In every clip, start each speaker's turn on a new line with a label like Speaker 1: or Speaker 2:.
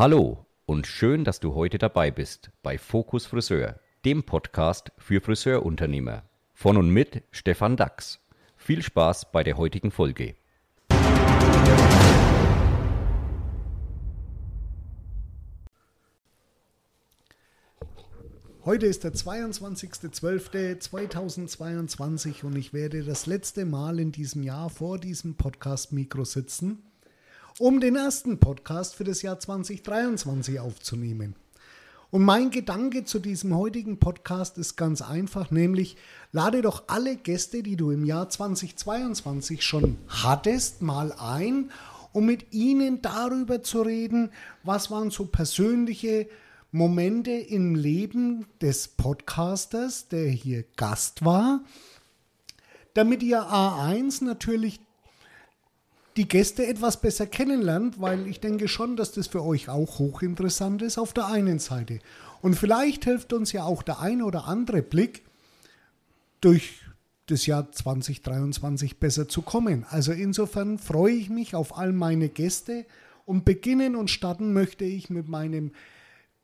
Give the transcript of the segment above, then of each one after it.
Speaker 1: Hallo und schön, dass du heute dabei bist bei Fokus Friseur, dem Podcast für Friseurunternehmer. Von und mit Stefan Dax. Viel Spaß bei der heutigen Folge.
Speaker 2: Heute ist der 22.12.2022 und ich werde das letzte Mal in diesem Jahr vor diesem Podcast-Mikro sitzen, um den ersten Podcast für das Jahr 2023 aufzunehmen. Und mein Gedanke zu diesem heutigen Podcast ist ganz einfach, nämlich lade doch alle Gäste, die du im Jahr 2022 schon hattest, mal ein, um mit ihnen darüber zu reden, was waren so persönliche Momente im Leben des Podcasters, der hier Gast war, damit ihr A1 natürlich die Gäste etwas besser kennenlernt, weil ich denke schon, dass das für euch auch hochinteressant ist auf der einen Seite. Und vielleicht hilft uns ja auch der eine oder andere Blick durch das Jahr 2023 besser zu kommen. Also insofern freue ich mich auf all meine Gäste und beginnen und starten möchte ich mit meinem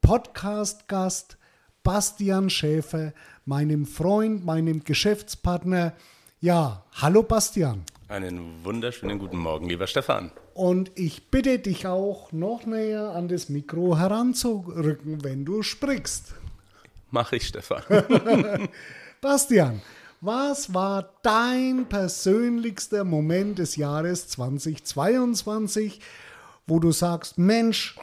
Speaker 2: Podcast-Gast Bastian Schäfer, meinem Freund, meinem Geschäftspartner. Ja, hallo Bastian.
Speaker 3: Einen wunderschönen guten Morgen, lieber Stefan.
Speaker 2: Und ich bitte dich auch noch näher an das Mikro heranzurücken, wenn du sprichst.
Speaker 3: Mach ich, Stefan.
Speaker 2: Bastian, was war dein persönlichster Moment des Jahres 2022, wo du sagst, Mensch,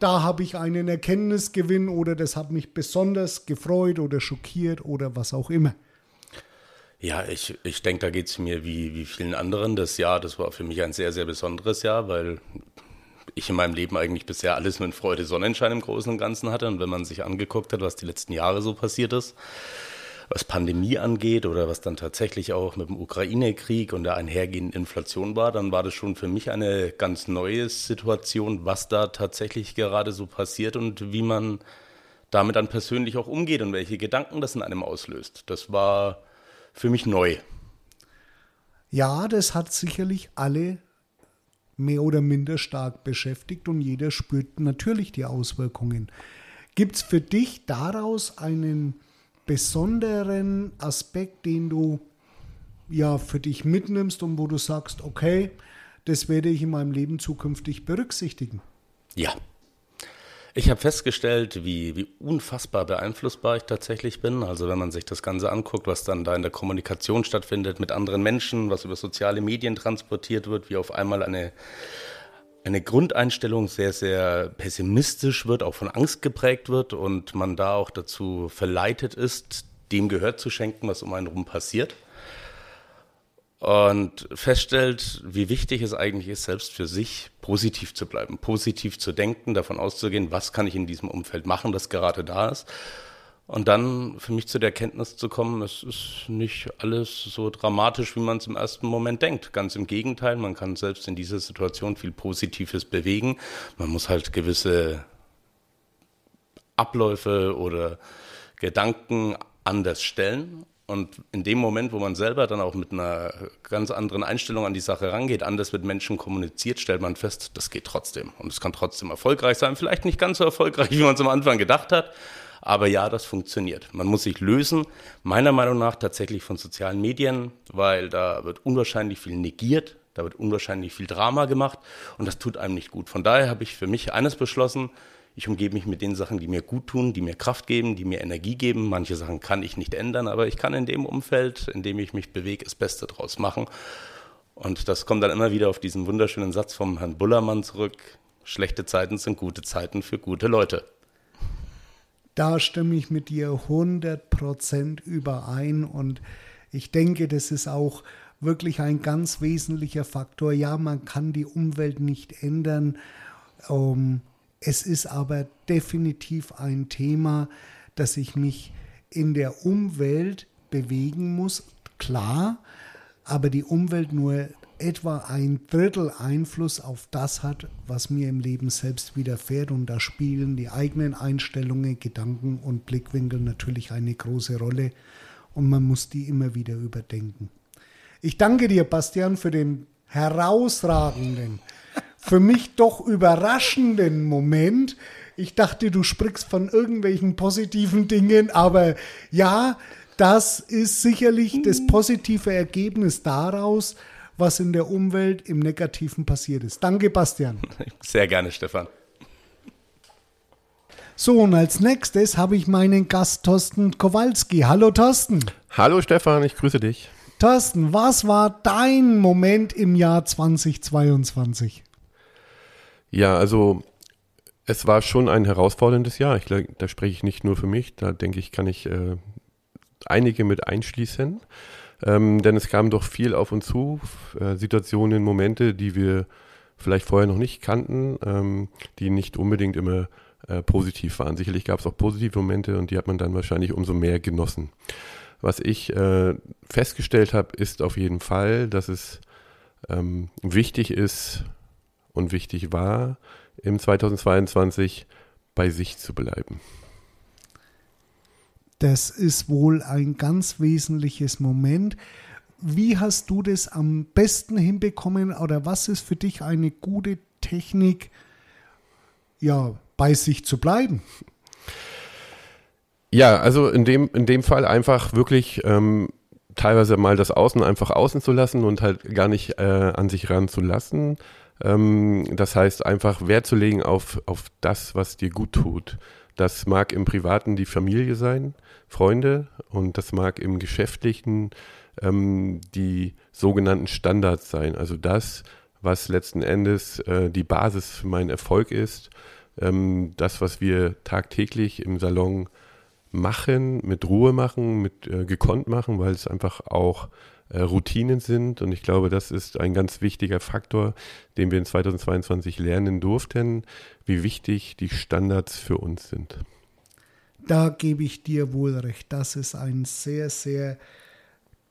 Speaker 2: da habe ich einen Erkenntnisgewinn oder das hat mich besonders gefreut oder schockiert oder was auch immer.
Speaker 3: Ja, ich, ich denke, da geht es mir wie, wie vielen anderen. Das Jahr, das war für mich ein sehr, sehr besonderes Jahr, weil ich in meinem Leben eigentlich bisher alles mit Freude, Sonnenschein im Großen und Ganzen hatte. Und wenn man sich angeguckt hat, was die letzten Jahre so passiert ist, was Pandemie angeht oder was dann tatsächlich auch mit dem Ukraine-Krieg und der einhergehenden Inflation war, dann war das schon für mich eine ganz neue Situation, was da tatsächlich gerade so passiert und wie man damit dann persönlich auch umgeht und welche Gedanken das in einem auslöst. Das war für mich neu.
Speaker 2: Ja, das hat sicherlich alle mehr oder minder stark beschäftigt und jeder spürt natürlich die Auswirkungen. Gibt es für dich daraus einen besonderen Aspekt, den du ja für dich mitnimmst und wo du sagst, okay, das werde ich in meinem Leben zukünftig berücksichtigen?
Speaker 3: Ja. Ich habe festgestellt, wie, wie unfassbar beeinflussbar ich tatsächlich bin. Also wenn man sich das Ganze anguckt, was dann da in der Kommunikation stattfindet mit anderen Menschen, was über soziale Medien transportiert wird, wie auf einmal eine eine Grundeinstellung sehr, sehr pessimistisch wird, auch von Angst geprägt wird und man da auch dazu verleitet ist, dem Gehör zu schenken, was um einen herum passiert. Und feststellt, wie wichtig es eigentlich ist, selbst für sich positiv zu bleiben, positiv zu denken, davon auszugehen, was kann ich in diesem Umfeld machen, das gerade da ist und dann für mich zu der Erkenntnis zu kommen, es ist nicht alles so dramatisch, wie man es im ersten Moment denkt. Ganz im Gegenteil, man kann selbst in dieser Situation viel Positives bewegen. Man muss halt gewisse Abläufe oder Gedanken anders stellen. Und in dem Moment, wo man selber dann auch mit einer ganz anderen Einstellung an die Sache rangeht, anders mit Menschen kommuniziert, stellt man fest, das geht trotzdem. Und es kann trotzdem erfolgreich sein. Vielleicht nicht ganz so erfolgreich, wie man es am Anfang gedacht hat. Aber ja, das funktioniert. Man muss sich lösen, meiner Meinung nach tatsächlich von sozialen Medien, weil da wird unwahrscheinlich viel negiert, da wird unwahrscheinlich viel Drama gemacht und das tut einem nicht gut. Von daher habe ich für mich eines beschlossen, ich umgebe mich mit den Sachen, die mir gut tun, die mir Kraft geben, die mir Energie geben. Manche Sachen kann ich nicht ändern, aber ich kann in dem Umfeld, in dem ich mich bewege, das Beste draus machen. Und das kommt dann immer wieder auf diesen wunderschönen Satz vom Herrn Bullermann zurück. Schlechte Zeiten sind gute Zeiten für gute Leute.
Speaker 2: Da stimme ich mit dir 100% überein und ich denke, das ist auch wirklich ein ganz wesentlicher Faktor. Ja, man kann die Umwelt nicht ändern. Ähm, es ist aber definitiv ein Thema, dass ich mich in der Umwelt bewegen muss. Klar, aber die Umwelt nur etwa ein Drittel Einfluss auf das hat, was mir im Leben selbst widerfährt. Und da spielen die eigenen Einstellungen, Gedanken und Blickwinkel natürlich eine große Rolle. Und man muss die immer wieder überdenken. Ich danke dir, Bastian, für den herausragenden für mich doch überraschenden Moment. Ich dachte, du sprichst von irgendwelchen positiven Dingen, aber ja, das ist sicherlich das positive Ergebnis daraus, was in der Umwelt im Negativen passiert ist. Danke, Bastian.
Speaker 3: Sehr gerne, Stefan.
Speaker 2: So, und als nächstes habe ich meinen Gast Thorsten Kowalski. Hallo Thorsten.
Speaker 4: Hallo Stefan, ich grüße dich.
Speaker 2: Thorsten, was war dein Moment im Jahr 2022?
Speaker 4: Ja, also es war schon ein herausforderndes Jahr. Ich, da spreche ich nicht nur für mich, da denke ich, kann ich äh, einige mit einschließen. Ähm, denn es kam doch viel auf uns zu, äh, Situationen, Momente, die wir vielleicht vorher noch nicht kannten, ähm, die nicht unbedingt immer äh, positiv waren. Sicherlich gab es auch positive Momente und die hat man dann wahrscheinlich umso mehr genossen. Was ich äh, festgestellt habe, ist auf jeden Fall, dass es ähm, wichtig ist und wichtig war, im 2022 bei sich zu bleiben.
Speaker 2: Das ist wohl ein ganz wesentliches Moment. Wie hast du das am besten hinbekommen oder was ist für dich eine gute Technik, ja, bei sich zu bleiben?
Speaker 4: Ja, also in dem, in dem Fall einfach wirklich ähm, teilweise mal das Außen einfach außen zu lassen und halt gar nicht äh, an sich ranzulassen. Ähm, das heißt einfach Wert zu legen auf, auf das, was dir gut tut. Das mag im Privaten die Familie sein, Freunde, und das mag im Geschäftlichen ähm, die sogenannten Standards sein. Also das, was letzten Endes äh, die Basis für meinen Erfolg ist ähm, das, was wir tagtäglich im Salon machen, mit Ruhe machen, mit äh, gekonnt machen, weil es einfach auch äh, Routinen sind. Und ich glaube, das ist ein ganz wichtiger Faktor, den wir in 2022 lernen durften, wie wichtig die Standards für uns sind.
Speaker 2: Da gebe ich dir wohl recht. Das ist ein sehr, sehr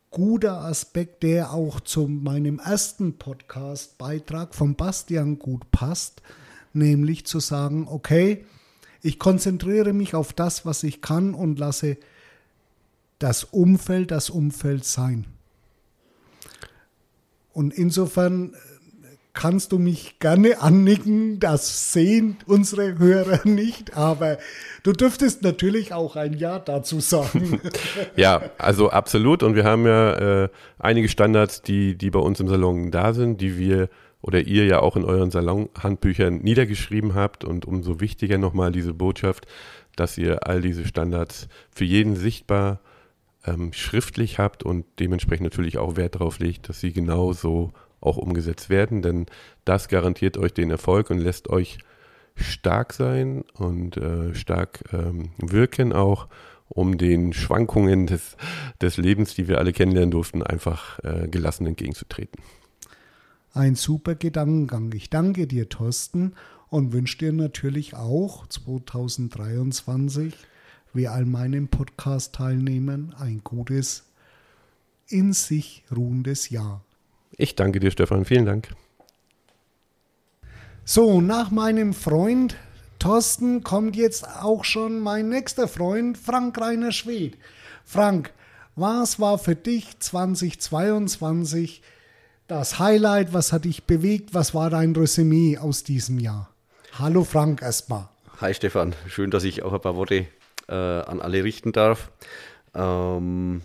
Speaker 2: guter Aspekt, der auch zu meinem ersten Podcast-Beitrag von Bastian gut passt nämlich zu sagen, okay, ich konzentriere mich auf das, was ich kann und lasse das Umfeld das Umfeld sein. Und insofern äh, kannst du mich gerne annicken, das sehen unsere Hörer nicht, aber du dürftest natürlich auch ein Ja dazu sagen.
Speaker 4: ja, also absolut. Und wir haben ja äh, einige Standards, die, die bei uns im Salon da sind, die wir oder ihr ja auch in euren Salonhandbüchern niedergeschrieben habt und umso wichtiger nochmal diese Botschaft, dass ihr all diese Standards für jeden sichtbar ähm, schriftlich habt und dementsprechend natürlich auch Wert darauf legt, dass sie genauso auch umgesetzt werden, denn das garantiert euch den Erfolg und lässt euch stark sein und äh, stark ähm, wirken auch, um den Schwankungen des, des Lebens, die wir alle kennenlernen durften, einfach äh, gelassen entgegenzutreten
Speaker 2: ein super Gedankengang. Ich danke dir, Thorsten, und wünsche dir natürlich auch 2023, wie all meinen Podcast-Teilnehmern, ein gutes, in sich ruhendes Jahr.
Speaker 4: Ich danke dir, Stefan. Vielen Dank.
Speaker 2: So, nach meinem Freund Thorsten kommt jetzt auch schon mein nächster Freund, Frank Reiner Schwed. Frank, was war für dich 2022 das Highlight, was hat dich bewegt, was war dein Resümee aus diesem Jahr? Hallo Frank erstmal.
Speaker 1: Hi Stefan, schön, dass ich auch ein paar Worte äh, an alle richten darf. Ähm,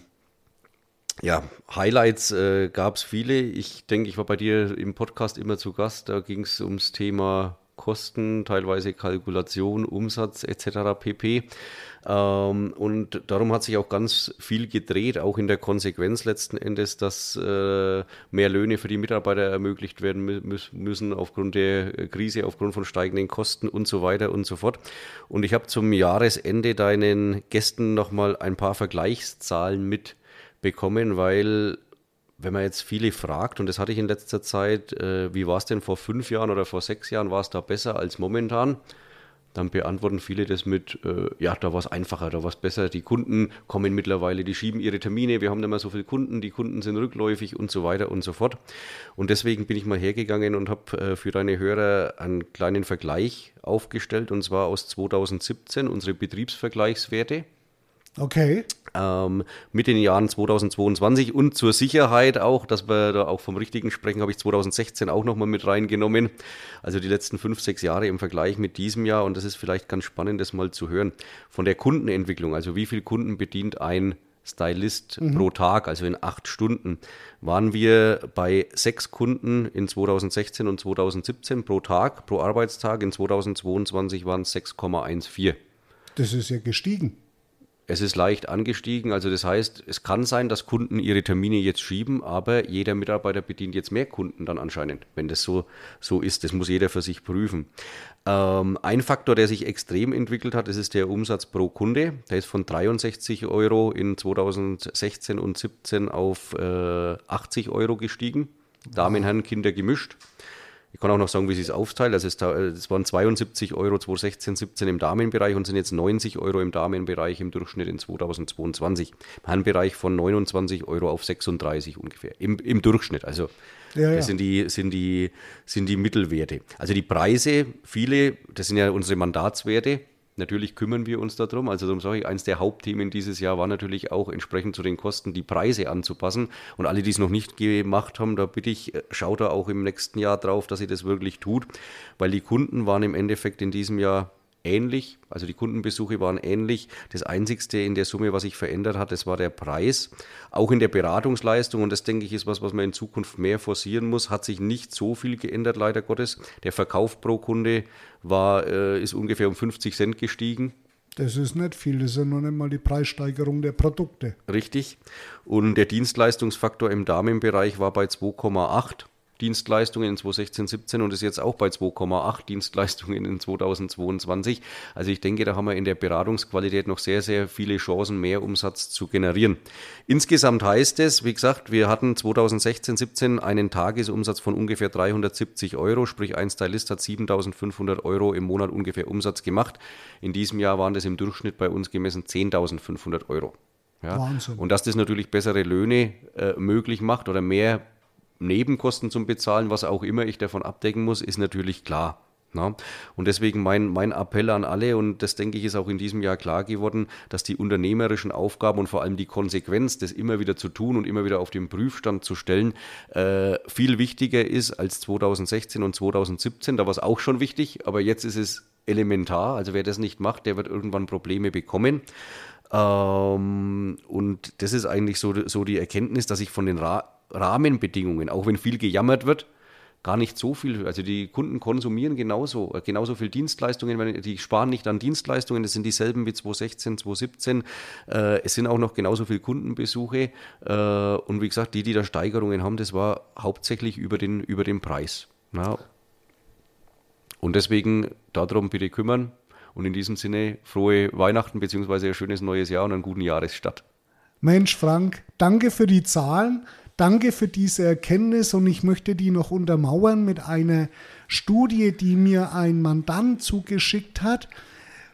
Speaker 1: ja, Highlights äh, gab es viele. Ich denke, ich war bei dir im Podcast immer zu Gast. Da ging es ums Thema Kosten, teilweise Kalkulation, Umsatz etc. pp. Ähm, und darum hat sich auch ganz viel gedreht, auch in der Konsequenz letzten Endes, dass äh, mehr Löhne für die Mitarbeiter ermöglicht werden mü müssen aufgrund der Krise, aufgrund von steigenden Kosten und so weiter und so fort. Und ich habe zum Jahresende deinen Gästen nochmal ein paar Vergleichszahlen mitbekommen, weil wenn man jetzt viele fragt, und das hatte ich in letzter Zeit, äh, wie war es denn vor fünf Jahren oder vor sechs Jahren, war es da besser als momentan? Dann beantworten viele das mit, äh, ja, da war es einfacher, da war es besser. Die Kunden kommen mittlerweile, die schieben ihre Termine, wir haben nicht mehr so viele Kunden, die Kunden sind rückläufig und so weiter und so fort. Und deswegen bin ich mal hergegangen und habe äh, für deine Hörer einen kleinen Vergleich aufgestellt, und zwar aus 2017, unsere Betriebsvergleichswerte.
Speaker 2: Okay.
Speaker 1: Ähm, mit den Jahren 2022 und zur Sicherheit auch, dass wir da auch vom Richtigen sprechen, habe ich 2016 auch nochmal mit reingenommen. Also die letzten fünf, sechs Jahre im Vergleich mit diesem Jahr und das ist vielleicht ganz spannend, das mal zu hören. Von der Kundenentwicklung, also wie viele Kunden bedient ein Stylist mhm. pro Tag, also in acht Stunden, waren wir bei sechs Kunden in 2016 und 2017 pro Tag, pro Arbeitstag. In 2022 waren es 6,14.
Speaker 2: Das ist ja gestiegen.
Speaker 1: Es ist leicht angestiegen, also das heißt, es kann sein, dass Kunden ihre Termine jetzt schieben, aber jeder Mitarbeiter bedient jetzt mehr Kunden dann anscheinend, wenn das so, so ist. Das muss jeder für sich prüfen. Ähm, ein Faktor, der sich extrem entwickelt hat, das ist der Umsatz pro Kunde. Der ist von 63 Euro in 2016 und 2017 auf äh, 80 Euro gestiegen. Damen, Herren, Kinder gemischt. Ich kann auch noch sagen, wie sie es aufteilt. Also es, es waren 72 Euro 2016, 17 im Damenbereich und sind jetzt 90 Euro im Damenbereich im Durchschnitt in 2022. Im Herrenbereich von 29 Euro auf 36 ungefähr. Im, im Durchschnitt. Also ja, das ja. sind die, sind, die, sind die Mittelwerte. Also die Preise, viele, das sind ja unsere Mandatswerte, Natürlich kümmern wir uns darum. Also darum sage ich, eins der Hauptthemen dieses Jahr war natürlich auch entsprechend zu den Kosten die Preise anzupassen. Und alle, die es noch nicht gemacht haben, da bitte ich, schaut da auch im nächsten Jahr drauf, dass ihr das wirklich tut, weil die Kunden waren im Endeffekt in diesem Jahr ähnlich, also die Kundenbesuche waren ähnlich. Das Einzigste in der Summe, was sich verändert hat, das war der Preis. Auch in der Beratungsleistung, und das denke ich ist was, was man in Zukunft mehr forcieren muss, hat sich nicht so viel geändert, leider Gottes. Der Verkauf pro Kunde war, äh, ist ungefähr um 50 Cent gestiegen.
Speaker 2: Das ist nicht viel, das ist ja noch nicht mal die Preissteigerung der Produkte.
Speaker 1: Richtig. Und der Dienstleistungsfaktor im Damenbereich war bei 2,8 Dienstleistungen in 2016, 17 und ist jetzt auch bei 2,8 Dienstleistungen in 2022. Also ich denke, da haben wir in der Beratungsqualität noch sehr, sehr viele Chancen, mehr Umsatz zu generieren. Insgesamt heißt es, wie gesagt, wir hatten 2016, 17 einen Tagesumsatz von ungefähr 370 Euro, sprich ein Stylist hat 7500 Euro im Monat ungefähr Umsatz gemacht. In diesem Jahr waren das im Durchschnitt bei uns gemessen 10.500 Euro. Ja. Wahnsinn. Und dass das natürlich bessere Löhne äh, möglich macht oder mehr Nebenkosten zum Bezahlen, was auch immer ich davon abdecken muss, ist natürlich klar. Na? Und deswegen mein, mein Appell an alle, und das denke ich ist auch in diesem Jahr klar geworden, dass die unternehmerischen Aufgaben und vor allem die Konsequenz, das immer wieder zu tun und immer wieder auf den Prüfstand zu stellen, äh, viel wichtiger ist als 2016 und 2017. Da war es auch schon wichtig, aber jetzt ist es elementar. Also wer das nicht macht, der wird irgendwann Probleme bekommen. Ähm, und das ist eigentlich so, so die Erkenntnis, dass ich von den Ra Rahmenbedingungen, auch wenn viel gejammert wird, gar nicht so viel. Also die Kunden konsumieren genauso, äh, genauso viel Dienstleistungen, die sparen nicht an Dienstleistungen, das sind dieselben wie 2016, 2017. Äh, es sind auch noch genauso viele Kundenbesuche. Äh, und wie gesagt, die, die da Steigerungen haben, das war hauptsächlich über den, über den Preis. Und deswegen darum bitte kümmern. Und in diesem Sinne frohe Weihnachten bzw. ein schönes neues Jahr und einen guten Jahresstart.
Speaker 2: Mensch, Frank, danke für die Zahlen. Danke für diese Erkenntnis und ich möchte die noch untermauern mit einer Studie, die mir ein Mandant zugeschickt hat,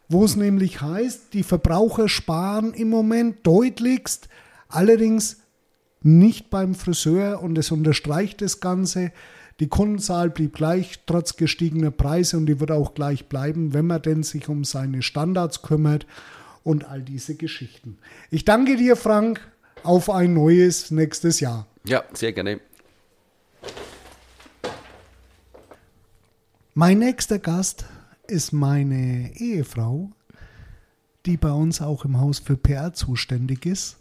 Speaker 2: wo es nämlich heißt, die Verbraucher sparen im Moment deutlichst, allerdings nicht beim Friseur und es unterstreicht das Ganze. Die Kundenzahl blieb gleich trotz gestiegener Preise und die wird auch gleich bleiben, wenn man denn sich um seine Standards kümmert und all diese Geschichten. Ich danke dir, Frank auf ein neues nächstes Jahr.
Speaker 1: Ja, sehr gerne.
Speaker 2: Mein nächster Gast ist meine Ehefrau, die bei uns auch im Haus für PR zuständig ist.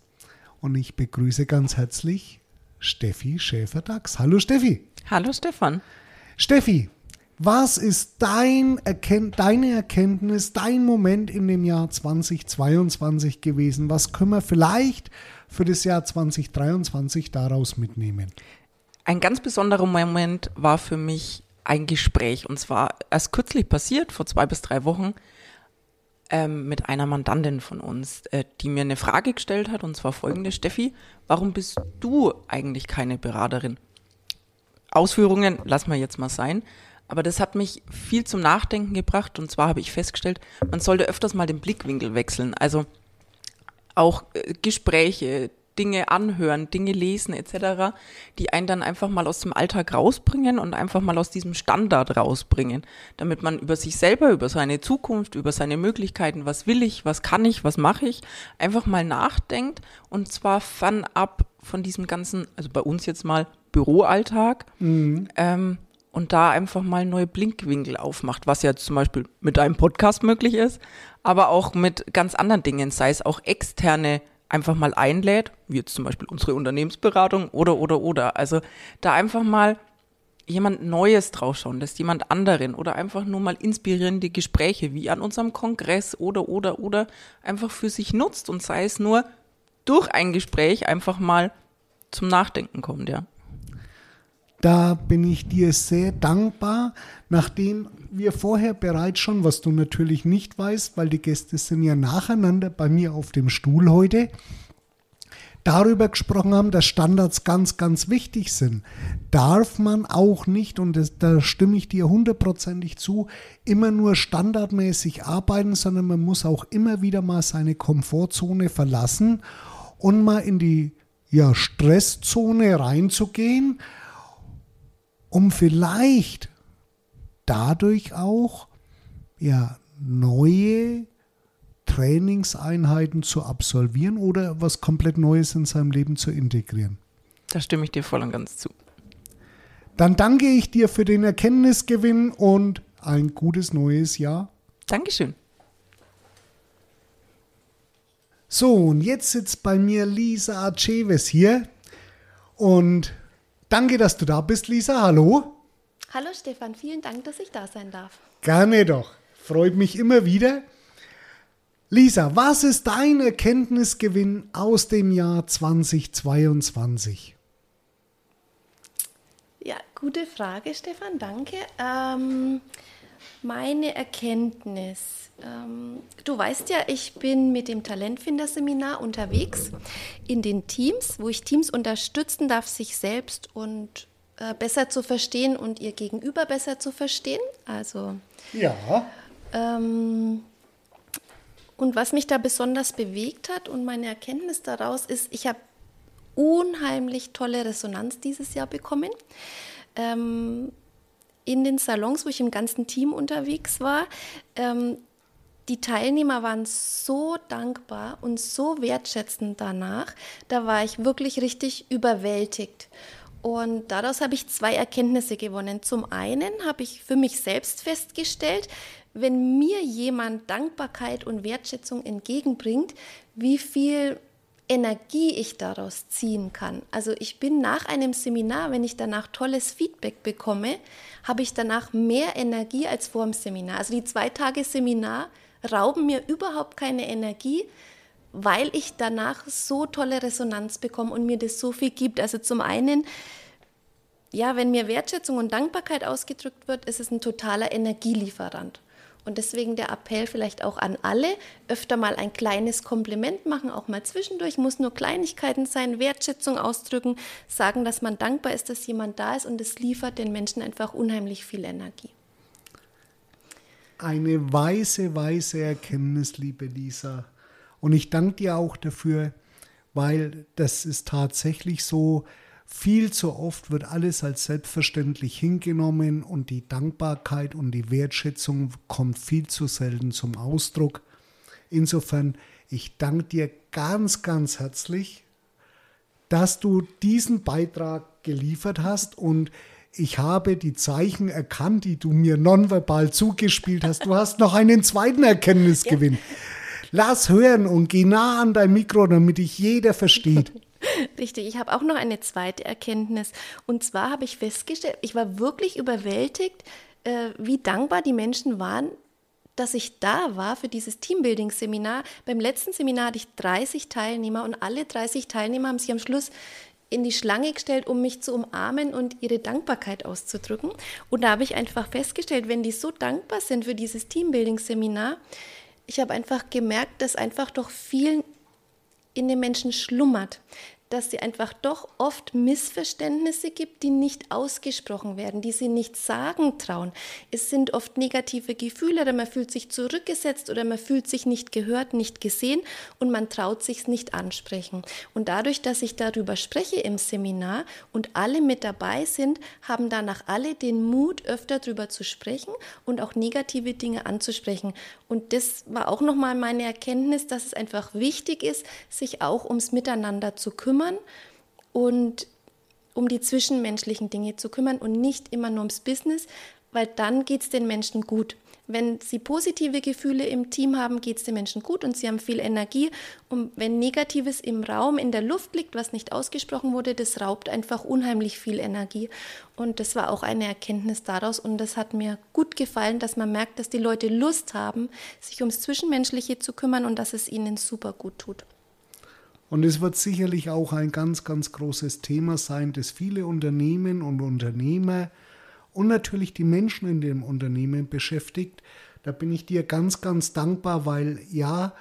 Speaker 2: Und ich begrüße ganz herzlich Steffi Schäfer-Dax. Hallo Steffi.
Speaker 5: Hallo Stefan.
Speaker 2: Steffi, was ist dein Erken deine Erkenntnis, dein Moment in dem Jahr 2022 gewesen? Was können wir vielleicht für das Jahr 2023 daraus mitnehmen?
Speaker 5: Ein ganz besonderer Moment war für mich ein Gespräch und zwar erst kürzlich passiert, vor zwei bis drei Wochen, ähm, mit einer Mandantin von uns, äh, die mir eine Frage gestellt hat und zwar folgende, Steffi, warum bist du eigentlich keine Beraterin? Ausführungen lassen wir jetzt mal sein. Aber das hat mich viel zum Nachdenken gebracht und zwar habe ich festgestellt, man sollte öfters mal den Blickwinkel wechseln. Also auch äh, Gespräche, Dinge anhören, Dinge lesen etc., die einen dann einfach mal aus dem Alltag rausbringen und einfach mal aus diesem Standard rausbringen, damit man über sich selber, über seine Zukunft, über seine Möglichkeiten, was will ich, was kann ich, was mache ich, einfach mal nachdenkt und zwar fernab von diesem ganzen, also bei uns jetzt mal Büroalltag, ähm, und da einfach mal neue Blinkwinkel aufmacht, was ja zum Beispiel mit einem Podcast möglich ist, aber auch mit ganz anderen Dingen, sei es auch externe einfach mal einlädt, wie jetzt zum Beispiel unsere Unternehmensberatung oder, oder, oder. Also da einfach mal jemand Neues draufschauen lässt, jemand anderen oder einfach nur mal inspirierende Gespräche wie an unserem Kongress oder, oder, oder einfach für sich nutzt und sei es nur durch ein Gespräch einfach mal zum Nachdenken kommt, ja.
Speaker 2: Da bin ich dir sehr dankbar, nachdem wir vorher bereits schon, was du natürlich nicht weißt, weil die Gäste sind ja nacheinander bei mir auf dem Stuhl heute, darüber gesprochen haben, dass Standards ganz, ganz wichtig sind, darf man auch nicht, und das, da stimme ich dir hundertprozentig zu, immer nur standardmäßig arbeiten, sondern man muss auch immer wieder mal seine Komfortzone verlassen und mal in die ja, Stresszone reinzugehen, um vielleicht dadurch auch ja, neue Trainingseinheiten zu absolvieren oder was komplett Neues in seinem Leben zu integrieren.
Speaker 5: Da stimme ich dir voll und ganz zu.
Speaker 2: Dann danke ich dir für den Erkenntnisgewinn und ein gutes neues Jahr.
Speaker 5: Dankeschön.
Speaker 2: So, und jetzt sitzt bei mir Lisa Aceves hier. Und danke, dass du da bist, Lisa. Hallo.
Speaker 6: Hallo Stefan, vielen Dank, dass ich da sein darf.
Speaker 2: Gerne doch. Freut mich immer wieder. Lisa, was ist dein Erkenntnisgewinn aus dem Jahr 2022?
Speaker 6: Ja, gute Frage, Stefan, danke. Ähm, meine Erkenntnis. Ähm, du weißt ja, ich bin mit dem Talentfinder-Seminar unterwegs in den Teams, wo ich Teams unterstützen darf, sich selbst und äh, besser zu verstehen und ihr Gegenüber besser zu verstehen. Also
Speaker 2: Ja.
Speaker 6: ähm, und was mich da besonders bewegt hat und meine Erkenntnis daraus ist, ich habe unheimlich tolle Resonanz dieses Jahr bekommen. Ähm, in den Salons, wo ich im ganzen Team unterwegs war, ähm, die Teilnehmer waren so dankbar und so wertschätzend danach. Da war ich wirklich richtig überwältigt. Und daraus habe ich zwei Erkenntnisse gewonnen. Zum einen habe ich für mich selbst festgestellt, wenn mir jemand Dankbarkeit und Wertschätzung entgegenbringt, wie viel Energie ich daraus ziehen kann. Also ich bin nach einem Seminar, wenn ich danach tolles Feedback bekomme, habe ich danach mehr Energie als vor dem Seminar. Also die zwei Tage Seminar rauben mir überhaupt keine Energie, weil ich danach so tolle Resonanz bekomme und mir das so viel gibt. Also zum einen, ja, wenn mir Wertschätzung und Dankbarkeit ausgedrückt wird, ist es ein totaler Energielieferant. Und deswegen der Appell vielleicht auch an alle, öfter mal ein kleines Kompliment machen, auch mal zwischendurch, muss nur Kleinigkeiten sein, Wertschätzung ausdrücken, sagen, dass man dankbar ist, dass jemand da ist und es liefert den Menschen einfach unheimlich viel Energie.
Speaker 2: Eine weise, weise Erkenntnis, liebe Lisa. Und ich danke dir auch dafür, weil das ist tatsächlich so, viel zu oft wird alles als selbstverständlich hingenommen und die Dankbarkeit und die Wertschätzung kommt viel zu selten zum Ausdruck. Insofern, ich danke dir ganz, ganz herzlich, dass du diesen Beitrag geliefert hast und ich habe die Zeichen erkannt, die du mir nonverbal zugespielt hast. Du hast noch einen zweiten Erkenntnisgewinn. Lass hören und geh nah an dein Mikro, damit dich jeder versteht.
Speaker 6: Richtig, ich habe auch noch eine zweite Erkenntnis. Und zwar habe ich festgestellt, ich war wirklich überwältigt, äh, wie dankbar die Menschen waren, dass ich da war für dieses Teambuilding-Seminar. Beim letzten Seminar hatte ich 30 Teilnehmer und alle 30 Teilnehmer haben sich am Schluss in die Schlange gestellt, um mich zu umarmen und ihre Dankbarkeit auszudrücken. Und da habe ich einfach festgestellt, wenn die so dankbar sind für dieses Teambuilding-Seminar, ich habe einfach gemerkt, dass einfach doch vielen in den Menschen schlummert. Dass sie einfach doch oft Missverständnisse gibt, die nicht ausgesprochen werden, die sie nicht sagen trauen. Es sind oft negative Gefühle oder man fühlt sich zurückgesetzt oder man fühlt sich nicht gehört, nicht gesehen und man traut sich nicht ansprechen. Und dadurch, dass ich darüber spreche im Seminar und alle mit dabei sind, haben danach alle den Mut, öfter darüber zu sprechen und auch negative Dinge anzusprechen. Und das war auch nochmal meine Erkenntnis, dass es einfach wichtig ist, sich auch ums Miteinander zu kümmern und um die zwischenmenschlichen Dinge zu kümmern und nicht immer nur ums Business, weil dann geht es den Menschen gut. Wenn sie positive Gefühle im Team haben, geht es den Menschen gut und sie haben viel Energie. Und wenn Negatives im Raum, in der Luft liegt, was nicht ausgesprochen wurde, das raubt einfach unheimlich viel Energie. Und das war auch eine Erkenntnis daraus. Und das hat mir gut gefallen, dass man merkt, dass die Leute Lust haben, sich ums Zwischenmenschliche zu kümmern und dass es ihnen super gut tut.
Speaker 2: Und es wird sicherlich auch ein ganz, ganz großes Thema sein, das viele Unternehmen und Unternehmer und natürlich die Menschen in dem Unternehmen beschäftigt. Da bin ich dir ganz, ganz dankbar, weil ja,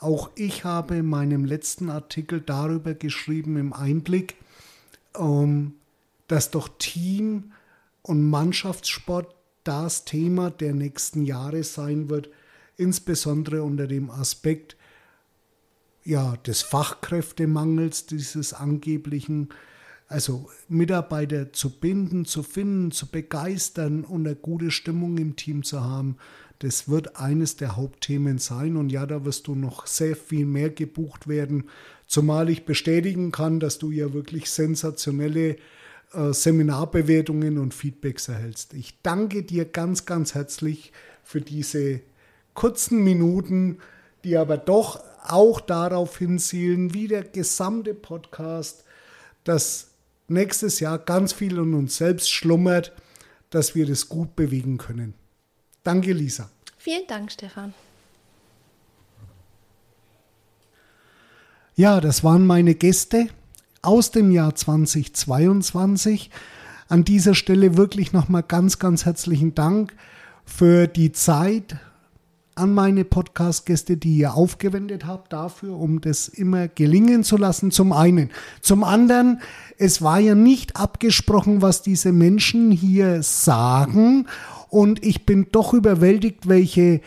Speaker 2: auch ich habe in meinem letzten Artikel darüber geschrieben im Einblick, ähm, dass doch Team und Mannschaftssport das Thema der nächsten Jahre sein wird, insbesondere unter dem Aspekt ja, des Fachkräftemangels, dieses angeblichen also Mitarbeiter zu binden, zu finden, zu begeistern und eine gute Stimmung im Team zu haben, das wird eines der Hauptthemen sein. Und ja, da wirst du noch sehr viel mehr gebucht werden, zumal ich bestätigen kann, dass du ja wirklich sensationelle äh, Seminarbewertungen und Feedbacks erhältst. Ich danke dir ganz, ganz herzlich für diese kurzen Minuten, die aber doch auch darauf hinzielen, wie der gesamte Podcast, dass nächstes Jahr ganz viel in uns selbst schlummert, dass wir das gut bewegen können. Danke, Lisa.
Speaker 6: Vielen Dank, Stefan.
Speaker 2: Ja, das waren meine Gäste aus dem Jahr 2022. An dieser Stelle wirklich nochmal ganz, ganz herzlichen Dank für die Zeit, an meine Podcast-Gäste, die ihr aufgewendet habt dafür, um das immer gelingen zu lassen. Zum einen. Zum anderen, es war ja nicht abgesprochen, was diese Menschen hier sagen. Und ich bin doch überwältigt, welche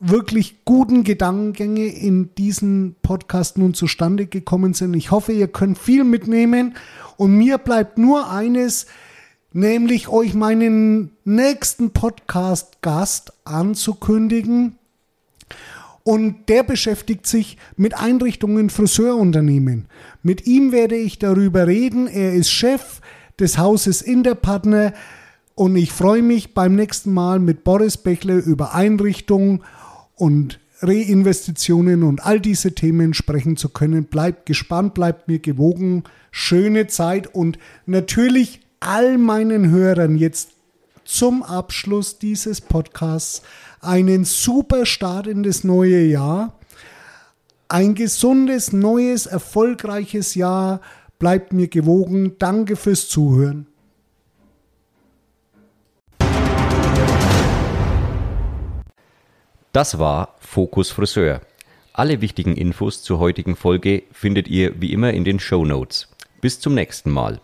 Speaker 2: wirklich guten Gedankengänge in diesem Podcast nun zustande gekommen sind. Ich hoffe, ihr könnt viel mitnehmen. Und mir bleibt nur eines, nämlich euch meinen nächsten Podcast-Gast anzukündigen. Und der beschäftigt sich mit Einrichtungen Friseurunternehmen. Mit ihm werde ich darüber reden. Er ist Chef des Hauses Interpartner und ich freue mich beim nächsten Mal mit Boris Bächle über Einrichtungen und Reinvestitionen und all diese Themen sprechen zu können. Bleibt gespannt, bleibt mir gewogen. Schöne Zeit und natürlich all meinen Hörern jetzt zum Abschluss dieses Podcasts einen super Start in das neue Jahr. Ein gesundes, neues, erfolgreiches Jahr. Bleibt mir gewogen. Danke fürs Zuhören.
Speaker 1: Das war Fokus Friseur. Alle wichtigen Infos zur heutigen Folge findet ihr wie immer in den Show Notes. Bis zum nächsten Mal.